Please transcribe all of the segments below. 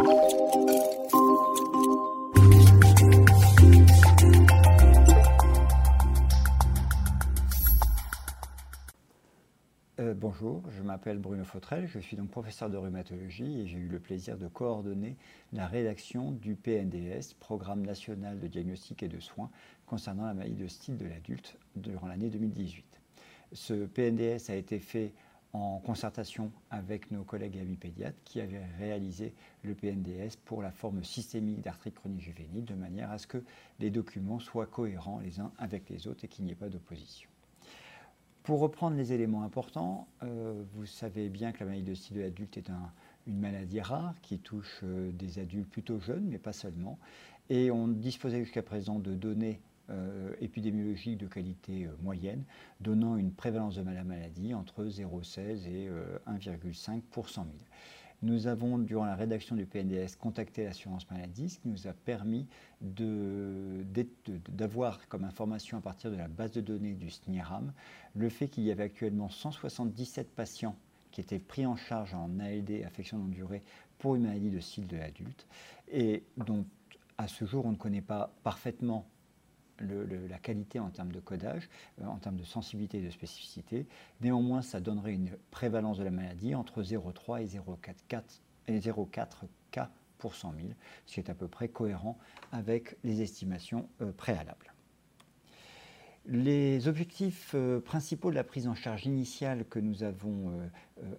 Euh, bonjour, je m'appelle Bruno Fautrel, je suis donc professeur de rhumatologie et j'ai eu le plaisir de coordonner la rédaction du PNDS, Programme national de diagnostic et de soins concernant la maladie de style de l'adulte durant l'année 2018. Ce PNDS a été fait en concertation avec nos collègues pédiatres qui avaient réalisé le PNDS pour la forme systémique d'arthrite chronique juvénile de manière à ce que les documents soient cohérents les uns avec les autres et qu'il n'y ait pas d'opposition. Pour reprendre les éléments importants, euh, vous savez bien que la maladie de style de l'adulte est une maladie rare qui touche euh, des adultes plutôt jeunes, mais pas seulement. Et on disposait jusqu'à présent de données euh, épidémiologiques de qualité moyenne, donnant une prévalence de la maladie entre 0,16 et 1,5 pour 100 000. Nous avons, durant la rédaction du PNDS, contacté l'assurance maladie, ce qui nous a permis d'avoir comme information à partir de la base de données du SNIRAM le fait qu'il y avait actuellement 177 patients qui étaient pris en charge en ALD, affection longue durée, pour une maladie de style de l'adulte, et dont à ce jour on ne connaît pas parfaitement la qualité en termes de codage, euh, en termes de sensibilité et de spécificité. Néanmoins, ça donnerait une prévalence de la maladie entre 0,3 et 0,4 cas pour 100 000, ce qui est à peu près cohérent avec les estimations euh, préalables. Les objectifs euh, principaux de la prise en charge initiale que nous avons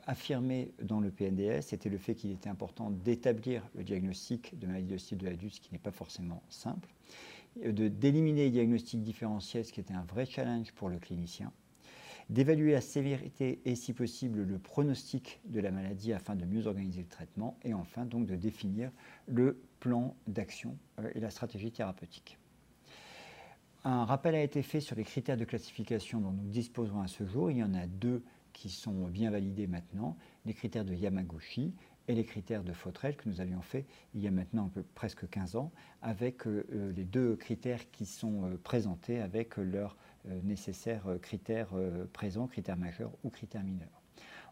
affirmés dans le PNDS étaient le fait qu'il était important d'établir le diagnostic de maladie de style de l'adulte, ce qui n'est pas forcément simple, d'éliminer les diagnostics différentiels, ce qui était un vrai challenge pour le clinicien, d'évaluer la sévérité et si possible le pronostic de la maladie afin de mieux organiser le traitement et enfin donc de définir le plan d'action euh, et la stratégie thérapeutique. Un rappel a été fait sur les critères de classification dont nous disposons à ce jour. Il y en a deux qui sont bien validés maintenant, les critères de Yamaguchi et les critères de Fautrel que nous avions fait il y a maintenant presque 15 ans, avec euh, euh, les deux critères qui sont euh, présentés avec leurs nécessaires critères présents, critères majeurs ou critères mineurs.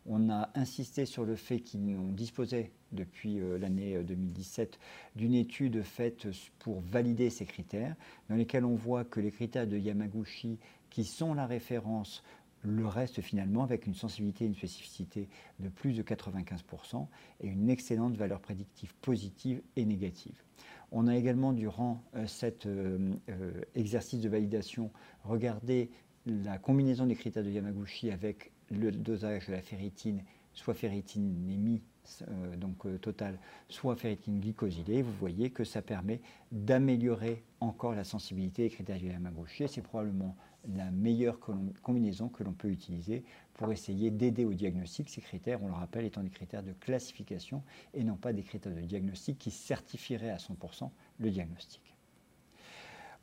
On a insisté sur le fait qu'on disposait depuis l'année 2017 d'une étude faite pour valider ces critères, dans lesquels on voit que les critères de Yamaguchi, qui sont la référence le reste finalement avec une sensibilité et une spécificité de plus de 95% et une excellente valeur prédictive positive et négative. On a également durant euh, cet euh, euh, exercice de validation regardé la combinaison des critères de Yamaguchi avec le dosage de la ferritine, soit ferritinémie donc totale, soit ferritine glycosylée, vous voyez que ça permet d'améliorer encore la sensibilité des critères de Yamaguchi. C'est probablement la meilleure combinaison que l'on peut utiliser pour essayer d'aider au diagnostic. Ces critères, on le rappelle, étant des critères de classification et non pas des critères de diagnostic qui certifieraient à 100% le diagnostic.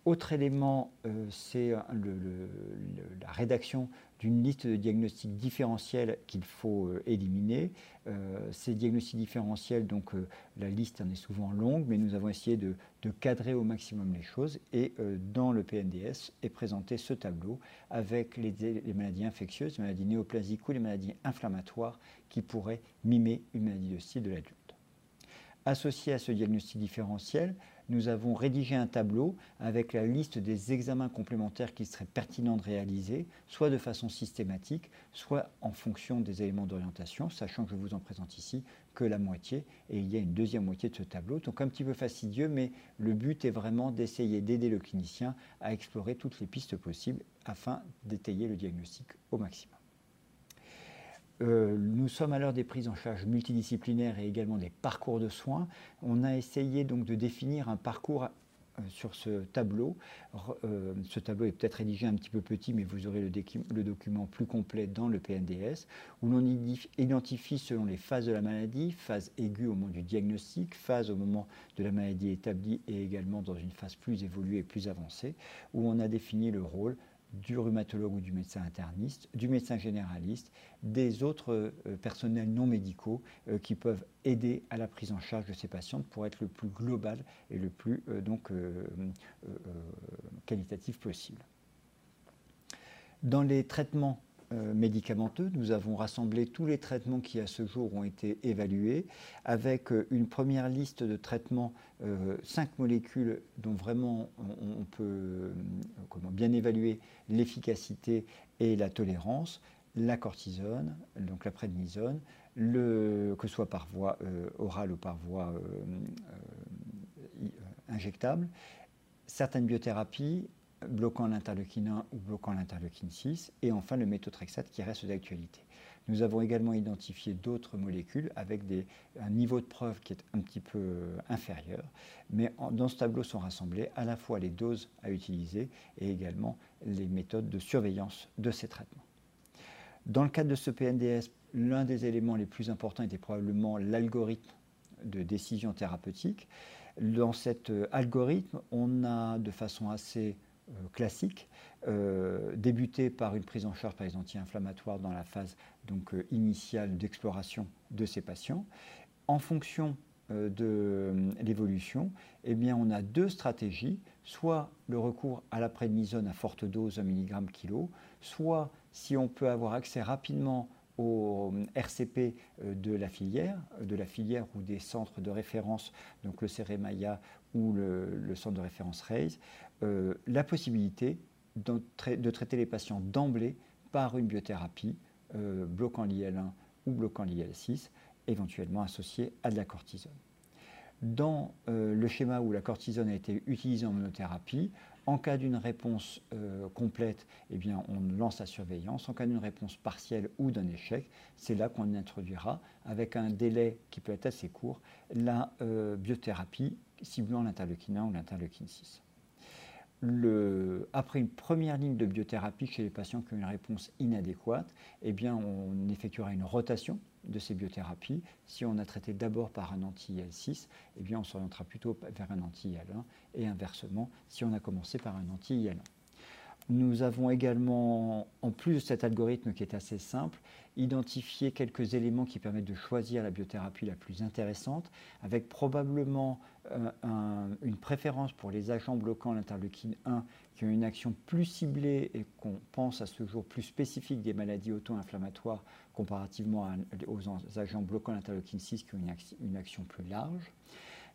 Autre élément, euh, c'est la rédaction d'une liste de diagnostics différentiels qu'il faut euh, éliminer. Euh, ces diagnostics différentiels, donc la liste en est souvent longue, mais nous avons essayé de, cadrer au maximum les choses. Et dans le PNDS est présenté ce tableau avec les, maladies infectieuses, les maladies néoplasiques ou les maladies inflammatoires qui pourraient mimer une maladie de style de l'adulte. Associé à ce diagnostic différentiel, nous avons rédigé un tableau avec la liste des examens complémentaires qui seraient pertinents de réaliser, soit de façon systématique, soit en fonction des éléments d'orientation, sachant que je vous en présente ici que la moitié, et il y a une deuxième moitié de ce tableau. Donc un petit peu fastidieux, mais le but est vraiment d'essayer d'aider le clinicien à explorer toutes les pistes possibles afin d'étayer le diagnostic au maximum. Euh, nous sommes à l'heure des prises en charge multidisciplinaires et également des parcours de soins. On a essayé donc de définir un parcours euh, sur ce tableau. Euh, ce tableau est peut-être rédigé un petit peu petit, mais vous aurez le, document plus complet dans le PNDS, où l'on identifie selon les phases de la maladie, phase aiguë au moment du diagnostic, phase au moment de la maladie établie et également dans une phase plus évoluée et plus avancée, où on a défini le rôle du rhumatologue ou du médecin interniste, du médecin généraliste, des autres euh, personnels non médicaux euh, qui peuvent aider à la prise en charge de ces patientes pour être le plus global et le plus euh, donc, qualitatif possible. Dans les traitements médicamenteux. Nous avons rassemblé tous les traitements qui à ce jour ont été évalués avec euh, une première liste de traitements, euh, cinq molécules dont vraiment on, peut comment, bien évaluer l'efficacité et la tolérance, la cortisone, donc la prédnisone, le, que ce soit par voie orale ou par voie injectable, certaines biothérapies bloquant l'interleukine 1 ou bloquant l'interleukine 6, et enfin le méthotrexate qui reste d'actualité. Nous avons également identifié d'autres molécules avec des, un niveau de preuve qui est un petit peu euh, inférieur, mais dans ce tableau sont rassemblées à la fois les doses à utiliser et également les méthodes de surveillance de ces traitements. Dans le cadre de ce PNDS, l'un des éléments les plus importants était probablement l'algorithme de décision thérapeutique. Dans cet euh, algorithme, on a de façon assez classique, euh, débuté par une prise en charge par les anti-inflammatoires dans la phase donc, euh, initiale d'exploration de ces patients. En fonction de l'évolution, eh bien, on a deux stratégies, soit le recours à la à forte dose, 1 mg kg, soit si on peut avoir accès rapidement au RCP de la filière, de la filière ou des centres de référence, donc le CEREMAIA ou le, centre de référence RAISE, euh, la possibilité de, traiter les patients d'emblée par une biothérapie euh, bloquant l'IL1 ou bloquant l'IL6, éventuellement associée à de la cortisone. Dans euh, le schéma où la cortisone a été utilisée en monothérapie, en cas d'une réponse complète, eh bien, on lance la surveillance. En cas d'une réponse partielle ou d'un échec, c'est là qu'on introduira, avec un délai qui peut être assez court, la biothérapie ciblant l'interleukine 1 ou l'interleukine 6 après une première ligne de biothérapie chez les patients qui ont une réponse inadéquate, eh on effectuera une rotation de ces biothérapies. Si on a traité d'abord par un anti-IL6, eh bien, on s'orientera plutôt vers un anti-IL1 et inversement si on a commencé par un anti-IL1. Nous avons également, en plus de cet algorithme qui est assez simple, identifié quelques éléments qui permettent de choisir la biothérapie la plus intéressante, avec probablement euh, une préférence pour les agents bloquant l'interleukine 1 qui ont une action plus ciblée et qu'on pense à ce jour plus spécifique des maladies auto-inflammatoires comparativement aux agents bloquant l'interleukine 6 qui ont une action plus large.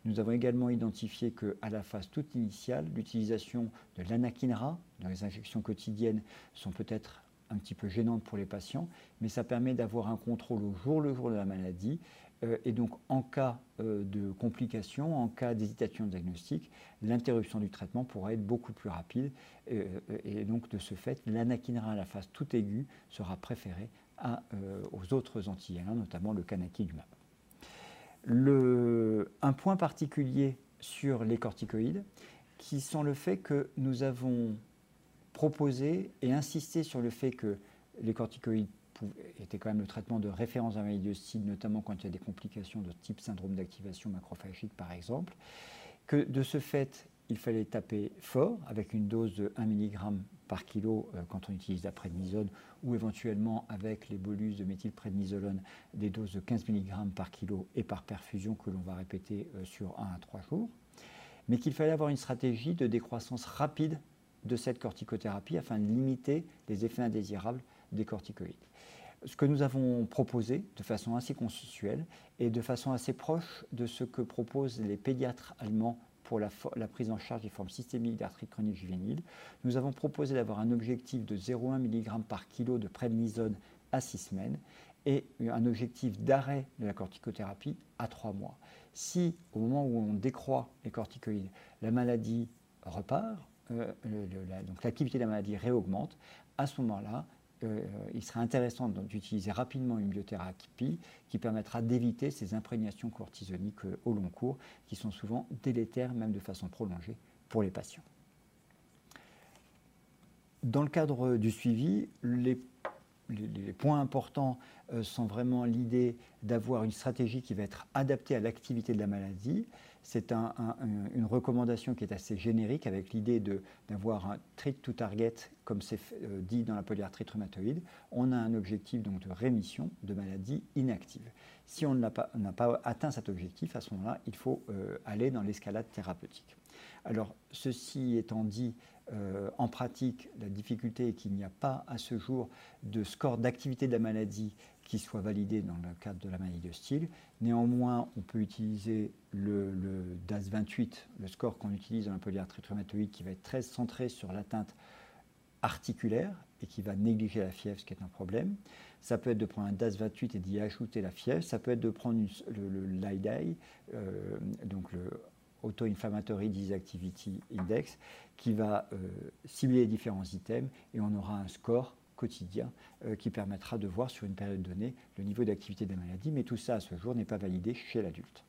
Nous avons également identifié qu'à la phase toute initiale, l'utilisation de l'anakinra dans les injections quotidiennes sont peut-être un petit peu gênantes pour les patients, mais ça permet d'avoir un contrôle au jour le jour de la maladie. Euh, et donc, en cas euh, de complications, en cas d'hésitation diagnostique, l'interruption du traitement pourra être beaucoup plus rapide. Euh, et donc, de ce fait, l'anakinra à la phase toute aiguë sera préférée aux autres anti notamment le canakinumab un point particulier sur les corticoïdes, qui sont le fait que nous avons proposé et insisté sur le fait que les corticoïdes étaient quand même le traitement de référence à la notamment quand il y a des complications de type syndrome d'activation macrophagique par exemple, que de ce fait, il fallait taper fort avec une dose de 1 mg par kilo euh, quand on utilise la prédnisone ou éventuellement avec les bolus de méthylprédnisolone des doses de 15 mg par kilo et par perfusion que l'on va répéter euh, sur 1 à 3 jours. Mais qu'il fallait avoir une stratégie de décroissance rapide de cette corticothérapie afin de limiter les effets indésirables des corticoïdes. Ce que nous avons proposé de façon assez consensuelle et de façon assez proche de ce que proposent les pédiatres allemands pour la, prise en charge des formes systémiques d'arthrite chronique juvénile. Nous avons proposé d'avoir un objectif de 0,1 mg par kilo de prednisone à 6 semaines et un objectif d'arrêt de la corticothérapie à 3 mois. Si au moment où on décroît les corticoïdes, la maladie repart, euh, donc l'activité de la maladie réaugmente, à ce moment-là, euh, il serait intéressant d'utiliser rapidement une biothérapie qui permettra d'éviter ces imprégnations cortisoniques euh, au long cours, qui sont souvent délétères, même de façon prolongée, pour les patients. Dans le cadre du suivi, les, points importants euh, sont vraiment l'idée d'avoir une stratégie qui va être adaptée à l'activité de la maladie, c'est une recommandation qui est assez générique avec l'idée d'avoir un treat to target, comme c'est euh, dit dans la polyarthrite rhumatoïde. On a un objectif donc de rémission de maladies inactives. Si on n'a pas, pas, atteint cet objectif, à ce moment-là, il faut euh, aller dans l'escalade thérapeutique. Alors, ceci étant dit, Euh, en pratique, la difficulté est qu'il n'y a pas à ce jour de score d'activité de la maladie qui soit validé dans le cadre de la maladie de style. Néanmoins, on peut utiliser le, DAS28, le score qu'on utilise dans la polyarthrite rhumatoïde, qui va être très centré sur l'atteinte articulaire et qui va négliger la fièvre, ce qui est un problème. Ça peut être de prendre un DAS28 et d'y ajouter la fièvre. Ça peut être de prendre le, le euh, donc le Auto-Inflammatory Disease Activity Index, qui va euh, cibler les différents items et on aura un score quotidien euh, qui permettra de voir sur une période donnée le niveau d'activité des maladies, mais tout ça à ce jour n'est pas validé chez l'adulte.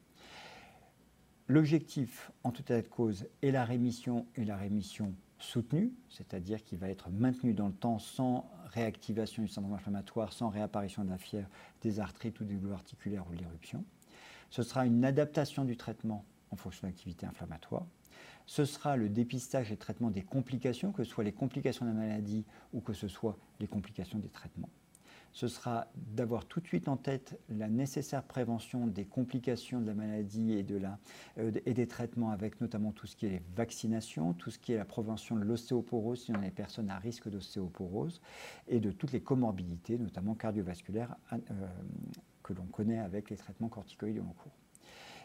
L'objectif, en tout état de cause, est la rémission et la rémission soutenue, c'est-à-dire qu'il va être maintenu dans le temps sans réactivation du syndrome inflammatoire, sans réapparition de la fièvre, des arthrites ou des douleurs articulaires ou de l'éruption. Ce sera une adaptation du traitement en fonction de l'activité inflammatoire. Ce sera le dépistage et traitement des complications, que ce soit les complications de la maladie ou que ce soit les complications des traitements. Ce sera d'avoir tout de suite en tête la nécessaire prévention des complications de la maladie et, de la, euh, et des traitements avec notamment tout ce qui est les vaccinations, tout ce qui est la prévention de l'ostéoporose si on a des personnes à risque d'ostéoporose et de toutes les comorbidités, notamment cardiovasculaires, euh, que l'on connaît avec les traitements corticoïdes en cours.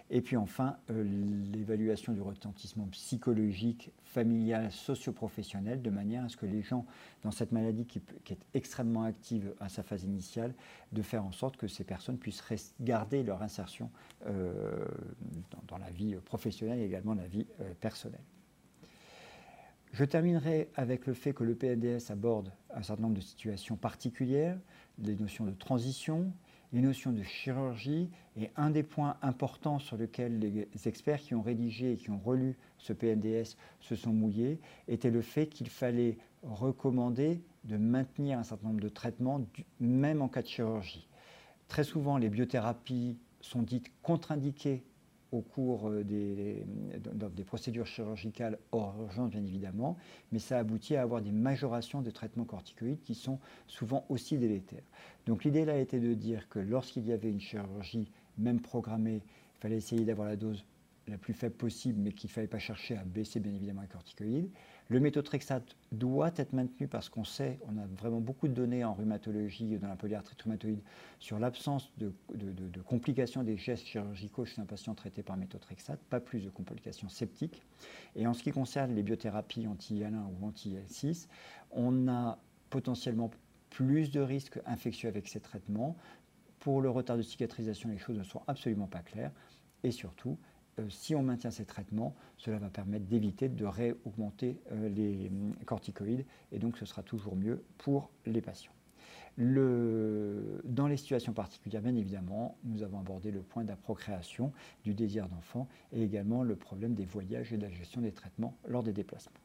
Et puis enfin, euh, l'évaluation du retentissement psychologique, familial, socio-professionnel, de manière à ce que les gens dans cette maladie qui, est extrêmement active à sa phase initiale, de faire en sorte que ces personnes puissent garder leur insertion euh, dans, la vie professionnelle et également la vie euh, personnelle. Je terminerai avec le fait que le PNDS aborde un certain nombre de situations particulières, des notions de transition, les notions de chirurgie. Et un des points importants sur lesquels les experts qui ont rédigé et qui ont relu ce PNDS se sont mouillés était le fait qu'il fallait recommander de maintenir un certain nombre de traitements, même en cas de chirurgie. Très souvent, les biothérapies sont dites contre-indiquées au cours euh, des, des, procédures chirurgicales hors urgence, bien évidemment, mais ça aboutit à avoir des majorations de traitements corticoïdes qui sont souvent aussi délétères. Donc l'idée là était de dire que lorsqu'il y avait une chirurgie, même programmée, il fallait essayer d'avoir la dose la plus faible possible, mais qu'il ne fallait pas chercher à baisser bien évidemment les corticoïdes. Le méthotrexate doit être maintenu parce qu'on sait, on a vraiment beaucoup de données en rhumatologie, dans la polyarthrite rhumatoïde, sur l'absence de, complications des gestes chirurgicaux chez un patient traité par méthotrexate, pas plus de complications septiques. Et en ce qui concerne les biothérapies anti-IL1 ou anti-IL6, on a potentiellement plus de risques infectieux avec ces traitements. Pour le retard de cicatrisation, les choses ne sont absolument pas claires. Et surtout, si on maintient ces traitements, cela va permettre d'éviter de réaugmenter euh, les hum, corticoïdes et donc ce sera toujours mieux pour les patients. dans les situations particulières, bien évidemment, nous avons abordé le point de la procréation, du désir d'enfant et également le problème des voyages et de la gestion des traitements lors des déplacements.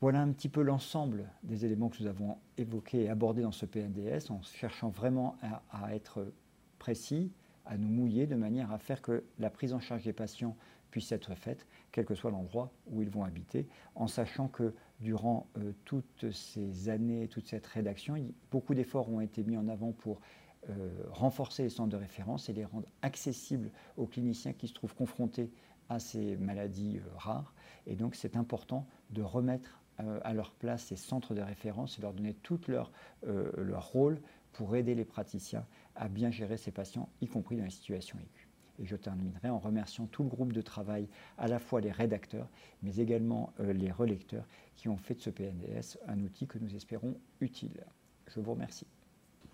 Voilà un petit peu l'ensemble des éléments que nous avons évoqués et abordés dans ce PNDS en cherchant vraiment à être précis, à nous mouiller de manière à faire que la prise en charge des patients puisse être faite, quel que soit l'endroit où ils vont habiter, en sachant que durant euh, toutes ces années, toute cette rédaction, beaucoup d'efforts ont été mis en avant pour euh, renforcer les centres de référence et les rendre accessibles aux cliniciens qui se trouvent confrontés à ces maladies euh, rares. Et donc c'est important de remettre à leur place ces centres de référence et leur donner tout leur, leur rôle pour aider les praticiens à bien gérer ces patients, y compris dans les situations aiguës. Et je terminerai en remerciant tout le groupe de travail, à la fois les rédacteurs, mais également euh, les relecteurs, qui ont fait de ce PNDS un outil que nous espérons utile. Je vous remercie.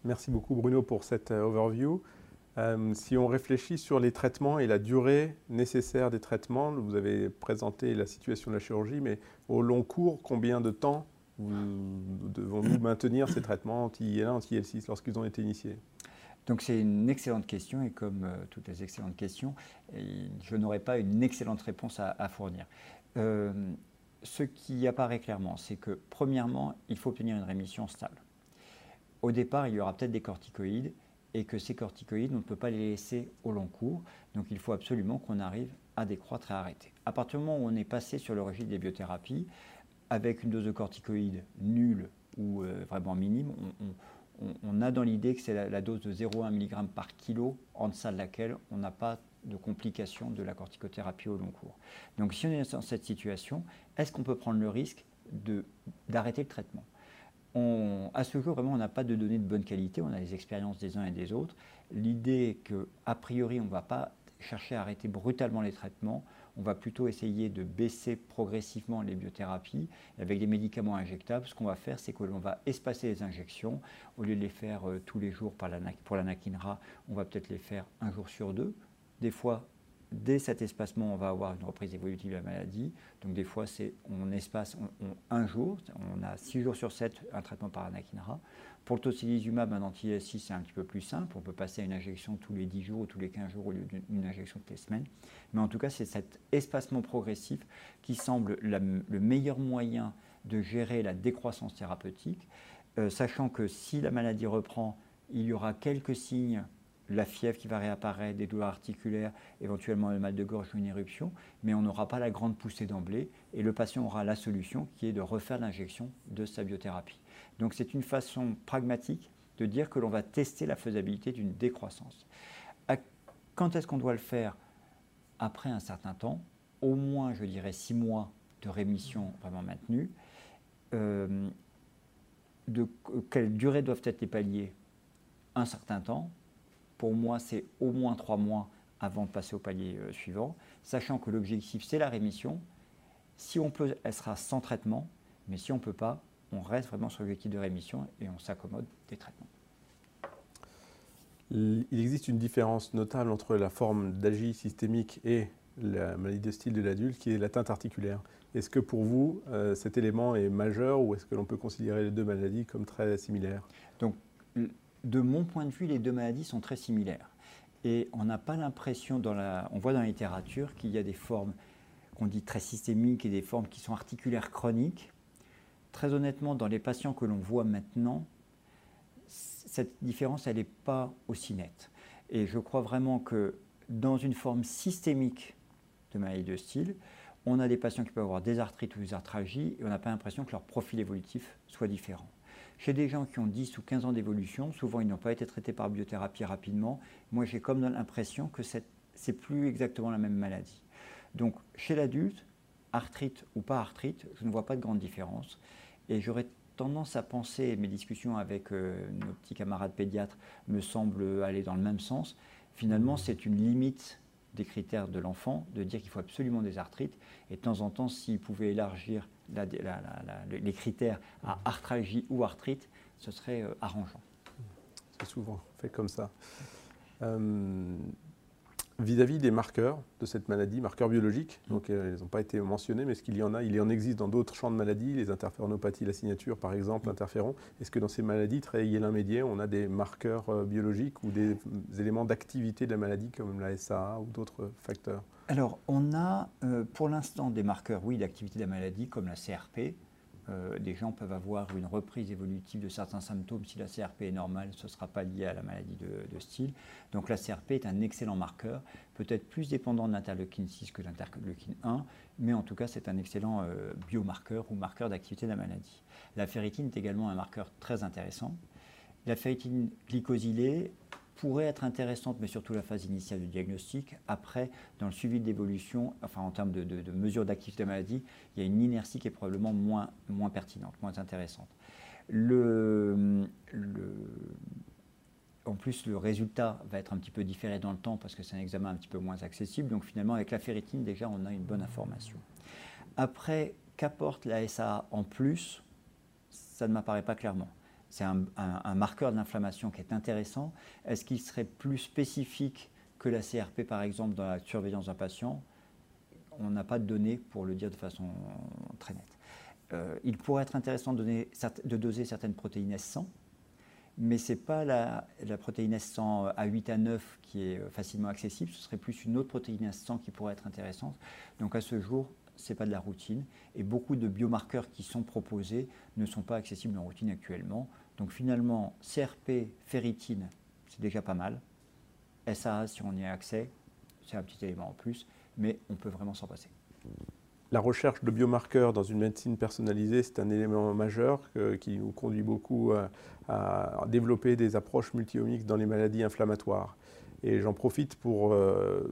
Merci beaucoup Bruno pour cette euh, overview. Euh, si on réfléchit sur les traitements et la durée nécessaire des traitements, vous avez présenté la situation de la chirurgie, mais au long cours, combien de temps devons-nous maintenir ces traitements anti-IL1, anti-IL6 lorsqu'ils ont été initiés? Donc c'est une excellente question et comme euh, toutes les excellentes questions, je n'aurai pas une excellente réponse à, fournir. Euh, ce qui apparaît clairement, c'est que premièrement, il faut obtenir une rémission stable. Au départ, il y aura peut-être des corticoïdes et que ces corticoïdes, on ne peut pas les laisser au long cours. Donc il faut absolument qu'on arrive à décroître et arrêter. À partir du moment où on est passé sur le régime des biothérapies, avec une dose de corticoïdes nulle ou euh, vraiment minime, on, a dans l'idée que c'est la, dose de 0,1 mg par kilo en deçà de laquelle on n'a pas de complications de la corticothérapie au long cours. Donc si on est dans cette situation, est-ce qu'on peut prendre le risque d'arrêter le traitement? À ce jour, vraiment, on n'a pas de données de bonne qualité, on a les expériences des uns et des autres. L'idée est qu'a priori, on ne va pas chercher à arrêter brutalement les traitements, on va plutôt essayer de baisser progressivement les biothérapies avec des médicaments injectables. Ce qu'on va faire, c'est que l'on va espacer les injections. Au lieu de les faire euh, tous les jours par la, pour l'anakinra, on va peut-être les faire un jour sur deux. Des fois, dès cet espacement, on va avoir une reprise évolutive de la maladie. Donc des fois, c'est on espace un jour, on a six jours sur sept un traitement par anakinra. Pour le tocilizumab, un anti-SI, c'est un petit peu plus simple. On peut passer à une injection tous les 10 jours ou tous les 15 jours au lieu d'une injection toutes les semaines. Mais en tout cas, c'est cet espacement progressif qui semble le meilleur moyen de gérer la décroissance thérapeutique, euh, sachant que si la maladie reprend, il y aura quelques signes la fièvre qui va réapparaître, des douleurs articulaires, éventuellement le mal de gorge ou une éruption, mais on n'aura pas la grande poussée d'emblée et le patient aura la solution qui est de refaire l'injection de sa biothérapie. Donc c'est une façon pragmatique de dire que l'on va tester la faisabilité d'une décroissance. Quand est-ce qu'on doit le faire? Après un certain temps, au moins je dirais six mois de rémission vraiment maintenue. Euh, de quelle durée doivent être les paliers? Un certain temps, pour moi, c'est au moins trois mois avant de passer au palier euh, suivant, sachant que l'objectif, c'est la rémission. Si on peut, elle sera sans traitement, mais si on ne peut pas, on reste vraiment sur l'objectif de rémission et on s'accommode des traitements. Il existe une différence notable entre la forme d'AGI systémique et la maladie de style de l'adulte, qui est l'atteinte articulaire. Est-ce que pour vous, euh, cet élément est majeur ou est-ce que l'on peut considérer les deux maladies comme très similaires? Donc, de mon point de vue, les deux maladies sont très similaires. Et on n'a pas l'impression, on voit dans la littérature qu'il y a des formes qu'on dit très systémiques et des formes qui sont articulaires chroniques. Très honnêtement, dans les patients que l'on voit maintenant, cette différence, elle n'est pas aussi nette. Et je crois vraiment que dans une forme systémique de maladie de style, on a des patients qui peuvent avoir des arthrites ou des arthralgies et on n'a pas l'impression que leur profil évolutif soit différent. Chez des gens qui ont 10 ou 15 ans d'évolution, souvent ils n'ont pas été traités par biothérapie rapidement. Moi, j'ai comme l'impression que c'est plus exactement la même maladie. Donc, chez l'adulte, arthrite ou pas arthrite, je ne vois pas de grande différence. Et j'aurais tendance à penser, mes discussions avec euh, nos petits camarades pédiatres me semblent aller dans le même sens. Finalement, c'est une limite des critères de l'enfant de dire qu'il faut absolument des arthrites. Et de temps en temps, s'il pouvait élargir les critères à arthralgie ou arthrite, ce serait euh, arrangeant. C'est souvent fait comme ça. Euh, vis-à-vis des marqueurs de cette maladie, marqueurs biologiques, mm. donc euh, ils n'ont pas été mentionnés, mais est-ce qu'il y en a Il y en existe dans d'autres champs de maladies, les interféronopathies, la signature par exemple, l'interféron. Est-ce que dans ces maladies très hyélin-médiées, on a des marqueurs biologiques ou des éléments d'activité de la maladie comme la SAA ou d'autres facteurs? Alors, on a euh, pour l'instant des marqueurs, oui, d'activité de la maladie, comme la CRP. Euh, des gens peuvent avoir une reprise évolutive de certains symptômes. Si la CRP est normale, ce ne sera pas lié à la maladie de, style. Donc la CRP est un excellent marqueur, peut-être plus dépendant de l'interleukine 6 que de l'interleukine 1, mais en tout cas c'est un excellent euh, biomarqueur ou marqueur d'activité de la maladie. La ferritine est également un marqueur très intéressant. La ferritine glycosylée pourrait être intéressante, mais surtout la phase initiale du diagnostic. Après, dans le suivi de l'évolution, enfin en termes de, mesures d'activité de maladie, il y a une inertie qui est probablement moins, moins pertinente, moins intéressante. Le, en plus, le résultat va être un petit peu différé dans le temps parce que c'est un examen un petit peu moins accessible. Donc finalement, avec la ferritine, déjà, on a une bonne information. Après, qu'apporte la SAA en plus? Ça ne m'apparaît pas clairement c'est un, marqueur de l'inflammation qui est intéressant. Est-ce qu'il serait plus spécifique que la CRP, par exemple, dans la surveillance d'un patient? On n'a pas de données pour le dire de façon très nette. Euh, il pourrait être intéressant de, doser certaines protéines S100, mais ce n'est pas la, protéine S100 à 8 à 9 qui est facilement accessible, ce serait plus une autre protéine S100 qui pourrait être intéressante. Donc à ce jour, ce n'est pas de la routine. Et beaucoup de biomarqueurs qui sont proposés ne sont pas accessibles en routine actuellement. Donc finalement, CRP, ferritine, c'est déjà pas mal. SAA, si on y a accès, c'est un petit élément en plus, mais on peut vraiment s'en passer. la recherche de biomarqueurs dans une médecine personnalisée, c'est un élément majeur qui nous conduit beaucoup à, développer des approches multiomiques dans les maladies inflammatoires. Et j'en profite pour euh,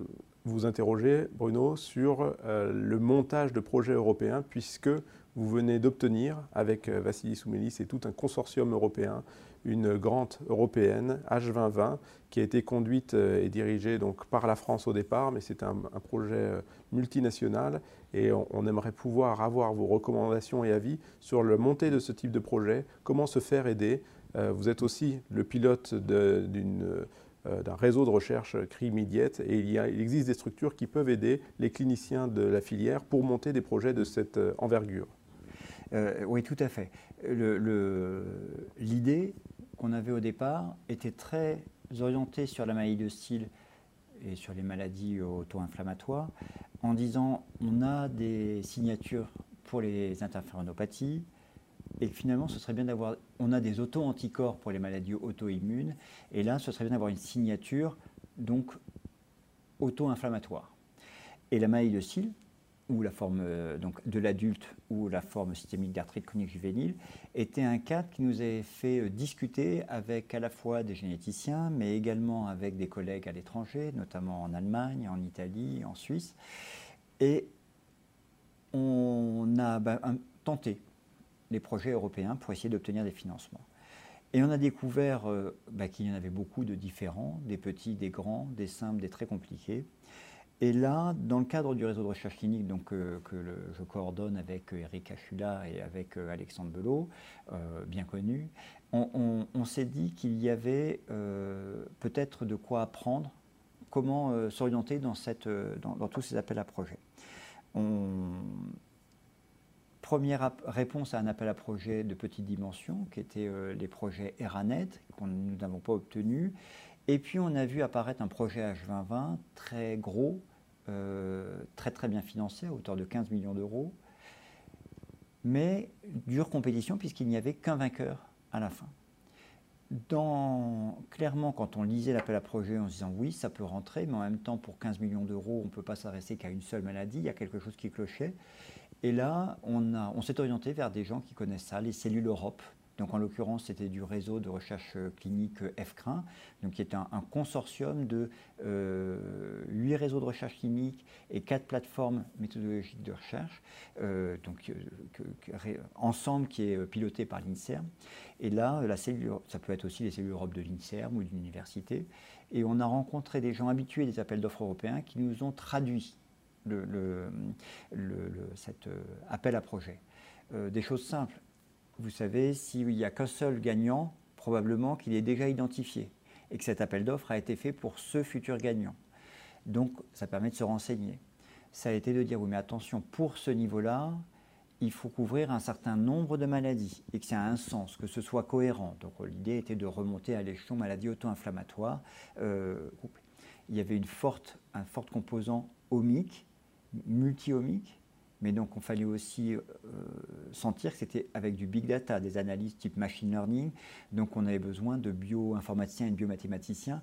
vous interroger, Bruno, sur euh, le montage de projets européens, puisque vous venez d'obtenir, avec euh, Vassili Soumelis et tout un consortium européen, une grante européenne H2020 qui a été conduite et dirigée donc par la France au départ, mais c'est un, projet multinational et on, aimerait pouvoir avoir vos recommandations et avis sur le montée de ce type de projet, comment se faire aider. vous êtes aussi le pilote euh, d'un réseau de recherche CRI Immediate et il, existe des structures qui peuvent aider les cliniciens de la filière pour monter des projets de cette euh, envergure. Euh, oui, tout à fait. L'idée qu'on avait au départ était très orientée sur la maladie de style et sur les maladies auto-inflammatoires en disant on a des signatures pour les interféronopathies, et finalement, ce serait bien d'avoir. On a des auto-anticorps pour les maladies auto-immunes, et là, ce serait bien d'avoir une signature donc auto-inflammatoire. Et la maladie de cils, ou la forme euh, donc, de l'adulte ou la forme systémique d'arthrite chronique juvénile, était un cadre qui nous avait fait euh, discuter avec à la fois des généticiens, mais également avec des collègues à l'étranger, notamment en Allemagne, en Italie, en Suisse. Et on a bah, tenté les projets européens pour essayer d'obtenir des financements. Et on a découvert euh, bah, qu'il y en avait beaucoup de différents, des petits, des grands, des simples, des très compliqués. Et là, dans le cadre du réseau de recherche clinique donc, euh, que je coordonne avec euh, Eric Achula et avec Alexandre Belot, bien connu, on, s'est dit qu'il y avait peut-être de quoi apprendre comment s'orienter dans, tous ces appels à projets. Première réponse à un appel à projet de petite dimension, qui étaient euh, les projets Eranet, que nous n'avons pas obtenus. Et puis on a vu apparaître un projet H2020 très gros, euh, très très bien financé, à hauteur de 15 millions d'euros, mais dure compétition puisqu'il n'y avait qu'un vainqueur à la fin. Dans, clairement, quand on lisait l'appel à projet en se disant oui, ça peut rentrer, mais en même temps, pour 15 millions d'euros, on ne peut pas s'adresser qu'à une seule maladie, il y a quelque chose qui clochait. Et là, on s'est orienté vers des gens qui connaissent ça, les cellules Europe. Donc en l'occurrence, c'était du réseau de recherche clinique FCRIN, donc qui est un, consortium de euh, huit réseaux de recherche clinique et quatre plateformes méthodologiques de recherche, euh, donc euh, ensemble qui est piloté par l'INSERM. Et là, ça peut être aussi les cellules Europe de l'INSERM ou d'une université. Et on a rencontré des gens habitués des appels d'offres européens qui nous ont traduit cet euh, appel à projet. Euh, des choses simples. Vous savez, s'il n'y a qu'un seul gagnant, probablement qu'il est déjà identifié et que cet appel d'offres a été fait pour ce futur gagnant. Donc, ça permet de se renseigner. Ça a été de dire, oui, mais attention, pour ce niveau-là, il faut couvrir un certain nombre de maladies et que ça a un sens, que ce soit cohérent. Donc, l'idée était de remonter à l'échelon maladie auto-inflammatoire. Euh, il y avait une forte, un fort composant omique multi-omique, mais donc on fallait aussi euh, sentir que c'était avec du big data, des analyses type machine learning, donc on avait besoin de bioinformaticiens et de biomathématiciens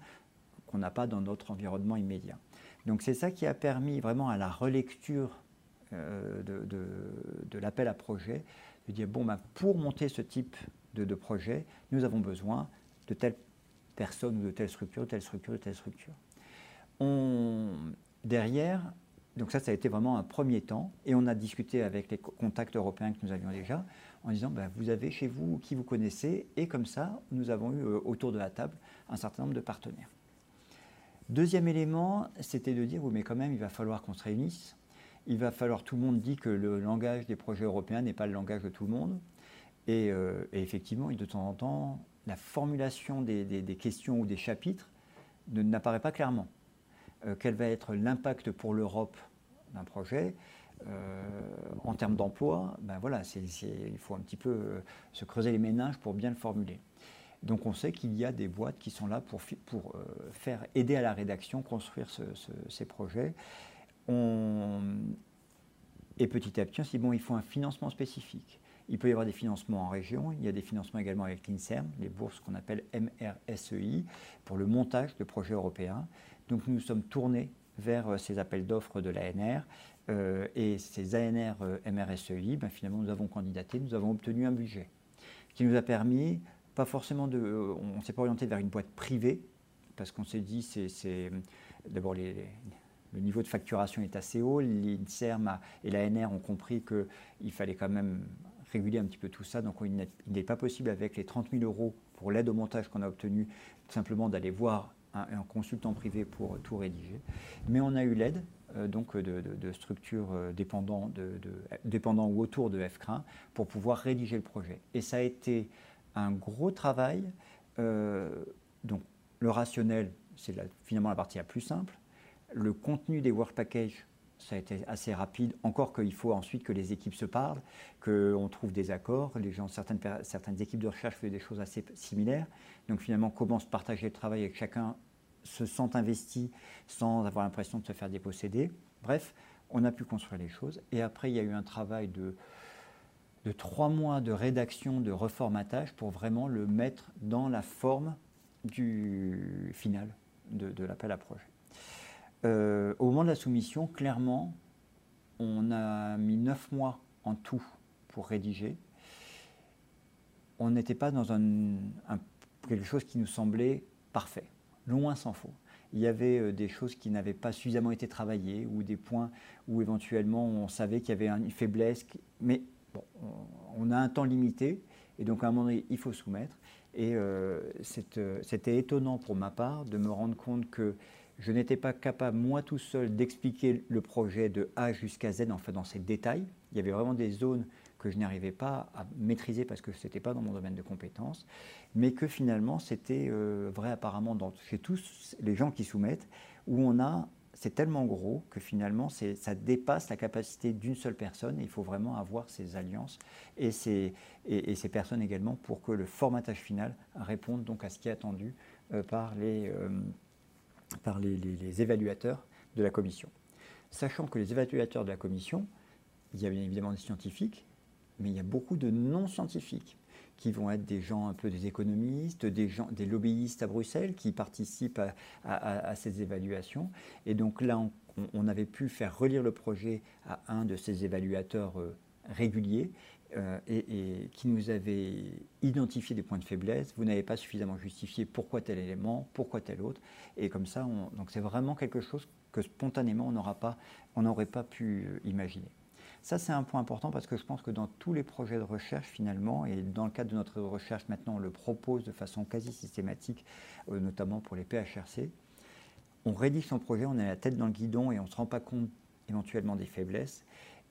qu'on n'a pas dans notre environnement immédiat. Donc c'est ça qui a permis vraiment à la relecture euh, de, l'appel à projet, de dire, bon, ben, pour monter ce type de, projet, nous avons besoin de telle personne ou de telle structure, de telle structure, de telle structure. Derrière, donc ça, ça a été vraiment un premier temps. Et on a discuté avec les contacts européens que nous avions déjà, en disant, ben, vous avez chez vous qui vous connaissez, et comme ça, nous avons eu euh, autour de la table un certain nombre de partenaires. Deuxième élément, c'était de dire, oui, mais quand même, il va falloir qu'on se réunisse. Il va falloir, tout le monde dit que le langage des projets européens n'est pas le langage de tout le monde. Et, euh, effectivement, de temps en temps, la formulation des questions ou des chapitres n'apparaît pas clairement. Euh, quel va être l'impact pour l'Europe d'un projet. Euh, en termes d'emploi, ben voilà, il faut un petit peu euh, se creuser les méninges pour bien le formuler. Donc on sait qu'il y a des boîtes qui sont là pour, faire aider à la rédaction, construire ces projets. Et petit à petit, on se dit, bon, il faut un financement spécifique. Il peut y avoir des financements en région, il y a des financements également avec l'INSERM, les bourses qu'on appelle MRSEI, pour le montage de projets européens. Donc nous sommes tournés vers ces appels d'offres de l'ANR. et ces ANR MRSEI, ben, finalement, nous avons candidaté, nous avons obtenu un budget qui nous a permis, pas forcément de. On s'est pas orienté vers une boîte privée, parce qu'on s'est dit, c'est. D'abord, le niveau de facturation est assez haut. L'INSERM et l'ANR ont compris qu'il fallait quand même réguler un petit peu tout ça. Donc, il n'est pas possible, avec les 30 000 euros pour l'aide au montage qu'on a obtenu, simplement d'aller voir un, consultant privé pour tout rédiger. Mais on a eu l'aide euh, donc de, structures euh, dépendantes dépendant ou autour de FCRIN pour pouvoir rédiger le projet. Et ça a été un gros travail. Euh, donc, le rationnel, c'est finalement la partie la plus simple. Le contenu des work packages, ça a été assez rapide, encore qu'il faut ensuite que les équipes se parlent, qu'on trouve des accords. Les gens, certaines, équipes de recherche font des choses assez similaires. Donc finalement, comment se partager le travail et que chacun se sent investi sans avoir l'impression de se faire déposséder. Bref, on a pu construire les choses. Et après, il y a eu un travail de trois mois de rédaction, de reformatage pour vraiment le mettre dans la forme du final de, l'appel à projet. Euh, au moment de la soumission, clairement, on a mis neuf mois en tout pour rédiger. On n'était pas dans quelque chose qui nous semblait parfait, loin s'en faut. Il y avait euh, des choses qui n'avaient pas suffisamment été travaillées ou des points où éventuellement on savait qu'il y avait une faiblesse. Mais bon, on a un temps limité et donc à un moment donné, il faut soumettre. Et euh, c'était étonnant pour ma part de me rendre compte que je n'étais pas capable, moi tout seul, d'expliquer le projet de A jusqu'à Z, en fait, dans ses détails. Il y avait vraiment des zones que je n'arrivais pas à maîtriser parce que ce n'était pas dans mon domaine de compétences, mais que finalement c'était euh, vrai apparemment dans, chez tous les gens qui soumettent, où on a c'est tellement gros que finalement, ça dépasse la capacité d'une seule personne. Il faut vraiment avoir ces alliances et ces, et, ces, personnes également pour que le formatage final réponde donc à ce qui est attendu euh, par, les, euh, par les, évaluateurs de la commission. Sachant que les évaluateurs de la commission, il y a bien évidemment des scientifiques, mais il y a beaucoup de non-scientifiques qui vont être des gens un peu des économistes, des, gens, des lobbyistes à Bruxelles qui participent à, ces évaluations. Et donc là, on, avait pu faire relire le projet à un de ces évaluateurs euh, réguliers euh, et, qui nous avait identifié des points de faiblesse. Vous n'avez pas suffisamment justifié pourquoi tel élément, pourquoi tel autre. Et comme ça, donc c'est vraiment quelque chose que spontanément on n'aurait pas, pas pu euh, imaginer. Ça, c'est un point important parce que je pense que dans tous les projets de recherche, finalement, et dans le cadre de notre recherche maintenant, on le propose de façon quasi systématique, euh, notamment pour les PHRC, on rédige son projet, on a la tête dans le guidon et on ne se rend pas compte éventuellement des faiblesses.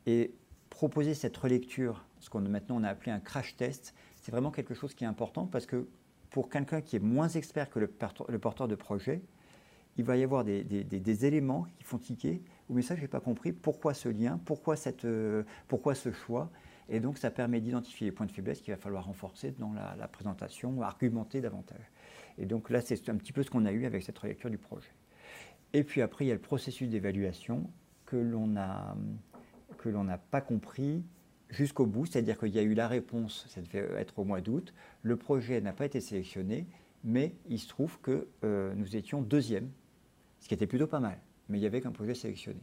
Et proposer cette relecture, ce qu'on maintenant on a appelé un crash test, c'est vraiment quelque chose qui est important parce que pour quelqu'un qui est moins expert que le, porteur de projet, il va y avoir des, éléments qui font tiquer mais ça, je n'ai pas compris pourquoi ce lien, pourquoi, cette, euh, pourquoi ce choix? Et donc, ça permet d'identifier les points de faiblesse qu'il va falloir renforcer dans la, présentation, argumenter davantage. Et donc là, c'est un petit peu ce qu'on a eu avec cette relecture du projet. Et puis après, il y a le processus d'évaluation que l'on n'a pas compris jusqu'au bout, c'est-à-dire qu'il y a eu la réponse, ça devait être au mois d'août, le projet n'a pas été sélectionné, mais il se trouve que euh, nous étions deuxième, ce qui était plutôt pas mal mais il n'y avait qu'un projet sélectionné.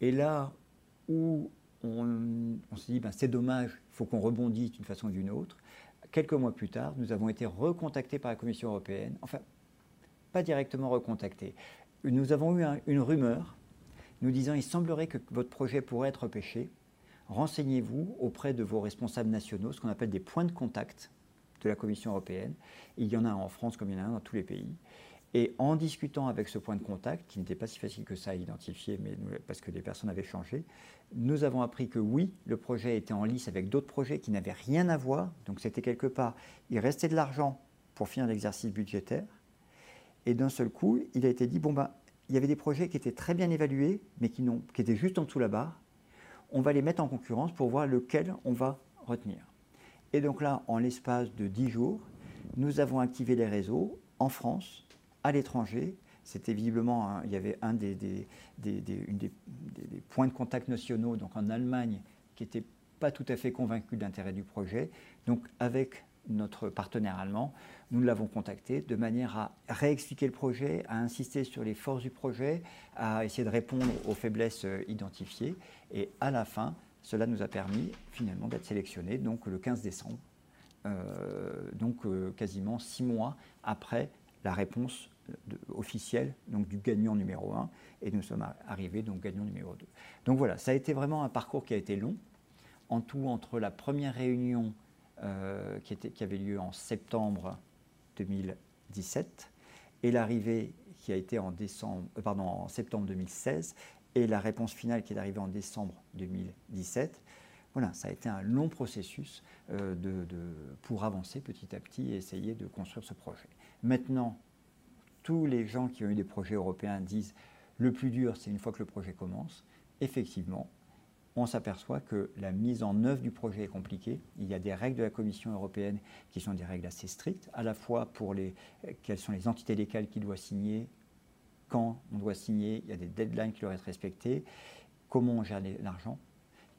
Et là où on, s'est dit, ben, c'est dommage, il faut qu'on rebondisse d'une façon ou d'une autre, quelques mois plus tard, nous avons été recontactés par la Commission européenne, enfin, pas directement recontactés. Nous avons eu une rumeur nous disant, il semblerait que votre projet pourrait être pêché. Renseignez-vous auprès de vos responsables nationaux, ce qu'on appelle des points de contact de la Commission européenne. Il y en a en France comme il y en a dans tous les pays. Et en discutant avec ce point de contact, qui n'était pas si facile que ça à identifier, mais parce que les personnes avaient changé, nous avons appris que oui, le projet était en lice avec d'autres projets qui n'avaient rien à voir. Donc c'était quelque part, il restait de l'argent pour finir l'exercice budgétaire. Et d'un seul coup, il a été dit, bon ben, il y avait des projets qui étaient très bien évalués, mais qui, qui étaient juste en dessous la barre. On va les mettre en concurrence pour voir lequel on va retenir. Et donc là, en l'espace de 10 jours, nous avons activé les réseaux en France, à l'étranger. C'était visiblement, il y avait un des, points de contact nationaux, donc en Allemagne, qui n'était pas tout à fait convaincu de l'intérêt du projet. Donc avec notre partenaire allemand, nous l'avons contacté de manière à réexpliquer le projet, à insister sur les forces du projet, à essayer de répondre aux faiblesses euh, identifiées. Et à la fin, cela nous a permis finalement d'être sélectionnés donc le 15 décembre, euh, donc euh, quasiment six mois après la réponse officielle donc du gagnant numéro 1 et nous sommes arrivés donc gagnant numéro 2. Donc voilà, ça a été vraiment un parcours qui a été long. En tout, entre la première réunion euh, qui, avait lieu en septembre 2017 et l'arrivée qui a été en, décembre, euh, pardon, en septembre 2016 et la réponse finale qui est arrivée en décembre 2017. Voilà, ça a été un long processus euh, de, pour avancer petit à petit et essayer de construire ce projet. Maintenant, tous les gens qui ont eu des projets européens disent le plus dur, c'est une fois que le projet commence. Effectivement, on s'aperçoit que la mise en œuvre du projet est compliquée. Il y a des règles de la Commission européenne qui sont des règles assez strictes, à la fois pour les, quelles sont les entités légales qui doivent signer, quand on doit signer, il y a des deadlines qui doivent être respectés, comment on gère l'argent.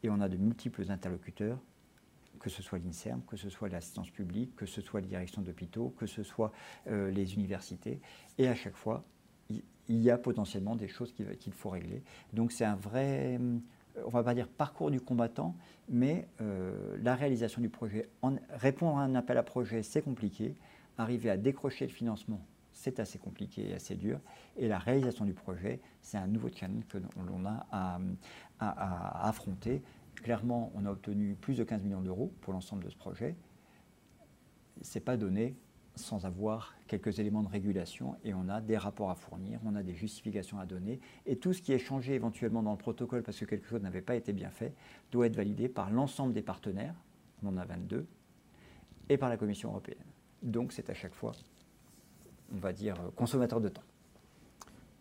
Et on a de multiples interlocuteurs, que ce soit l'INSERM, que ce soit l'assistance publique, que ce soit les directions d'hôpitaux, que ce soit euh, les universités. Et à chaque fois, il y a potentiellement des choses qu'il faut régler. Donc c'est un vrai on va pas dire parcours du combattant, mais euh, la réalisation du projet. répondre à un appel à projet, c'est compliqué. Arriver à décrocher le financement, c'est assez compliqué et assez dur. Et la réalisation du projet, c'est un nouveau challenge que l'on a à, à, affronter. Clairement, on a obtenu plus de 15 millions d'euros pour l'ensemble de ce projet. Ce n'est pas donné sans avoir quelques éléments de régulation et on a des rapports à fournir, on a des justifications à donner et tout ce qui est changé éventuellement dans le protocole parce que quelque chose n'avait pas été bien fait doit être validé par l'ensemble des partenaires, on en a 22, et par la Commission européenne. Donc c'est à chaque fois, on va dire, consommateur de temps.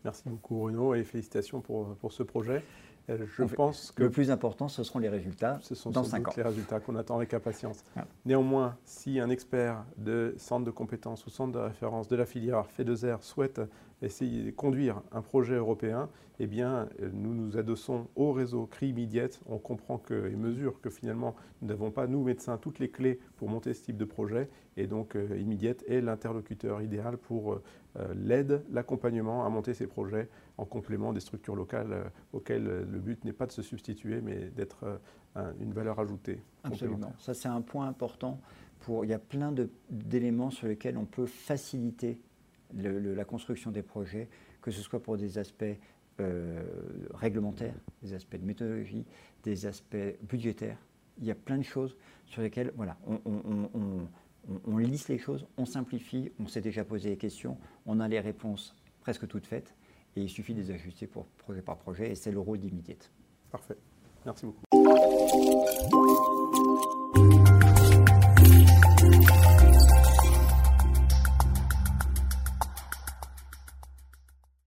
Merci beaucoup Bruno et félicitations pour, pour ce projet. Euh, je pense que le plus important, ce seront les résultats ce sont dans 5 ans. les résultats qu'on attend avec impatience. Néanmoins, si un expert de centre de compétences ou centre de référence de la filière FEDESER souhaite essayer de conduire un projet européen, eh bien, nous nous adossons au réseau CRI Immediate. On comprend que, et mesure que finalement, nous n'avons pas, nous, médecins, toutes les clés pour monter ce type de projet. Et donc, euh, Immediate est l'interlocuteur idéal pour euh, l'aide, l'accompagnement à monter ces projets en complément des structures locales euh, auxquelles le but n'est pas de se substituer, mais d'être une valeur ajoutée. Absolument. Ça, c'est un point important. Pour, il y a plein d'éléments sur lesquels on peut faciliter la construction des projets, que ce soit pour des aspects euh, réglementaires, des aspects de méthodologie, des aspects budgétaires. Il y a plein de choses sur lesquelles voilà, on, lisse les choses, on simplifie, on s'est déjà posé les questions, on a les réponses presque toutes faites, et il suffit de les ajuster pour projet par projet, et c'est le rôle d'Immediate. Parfait. Merci beaucoup.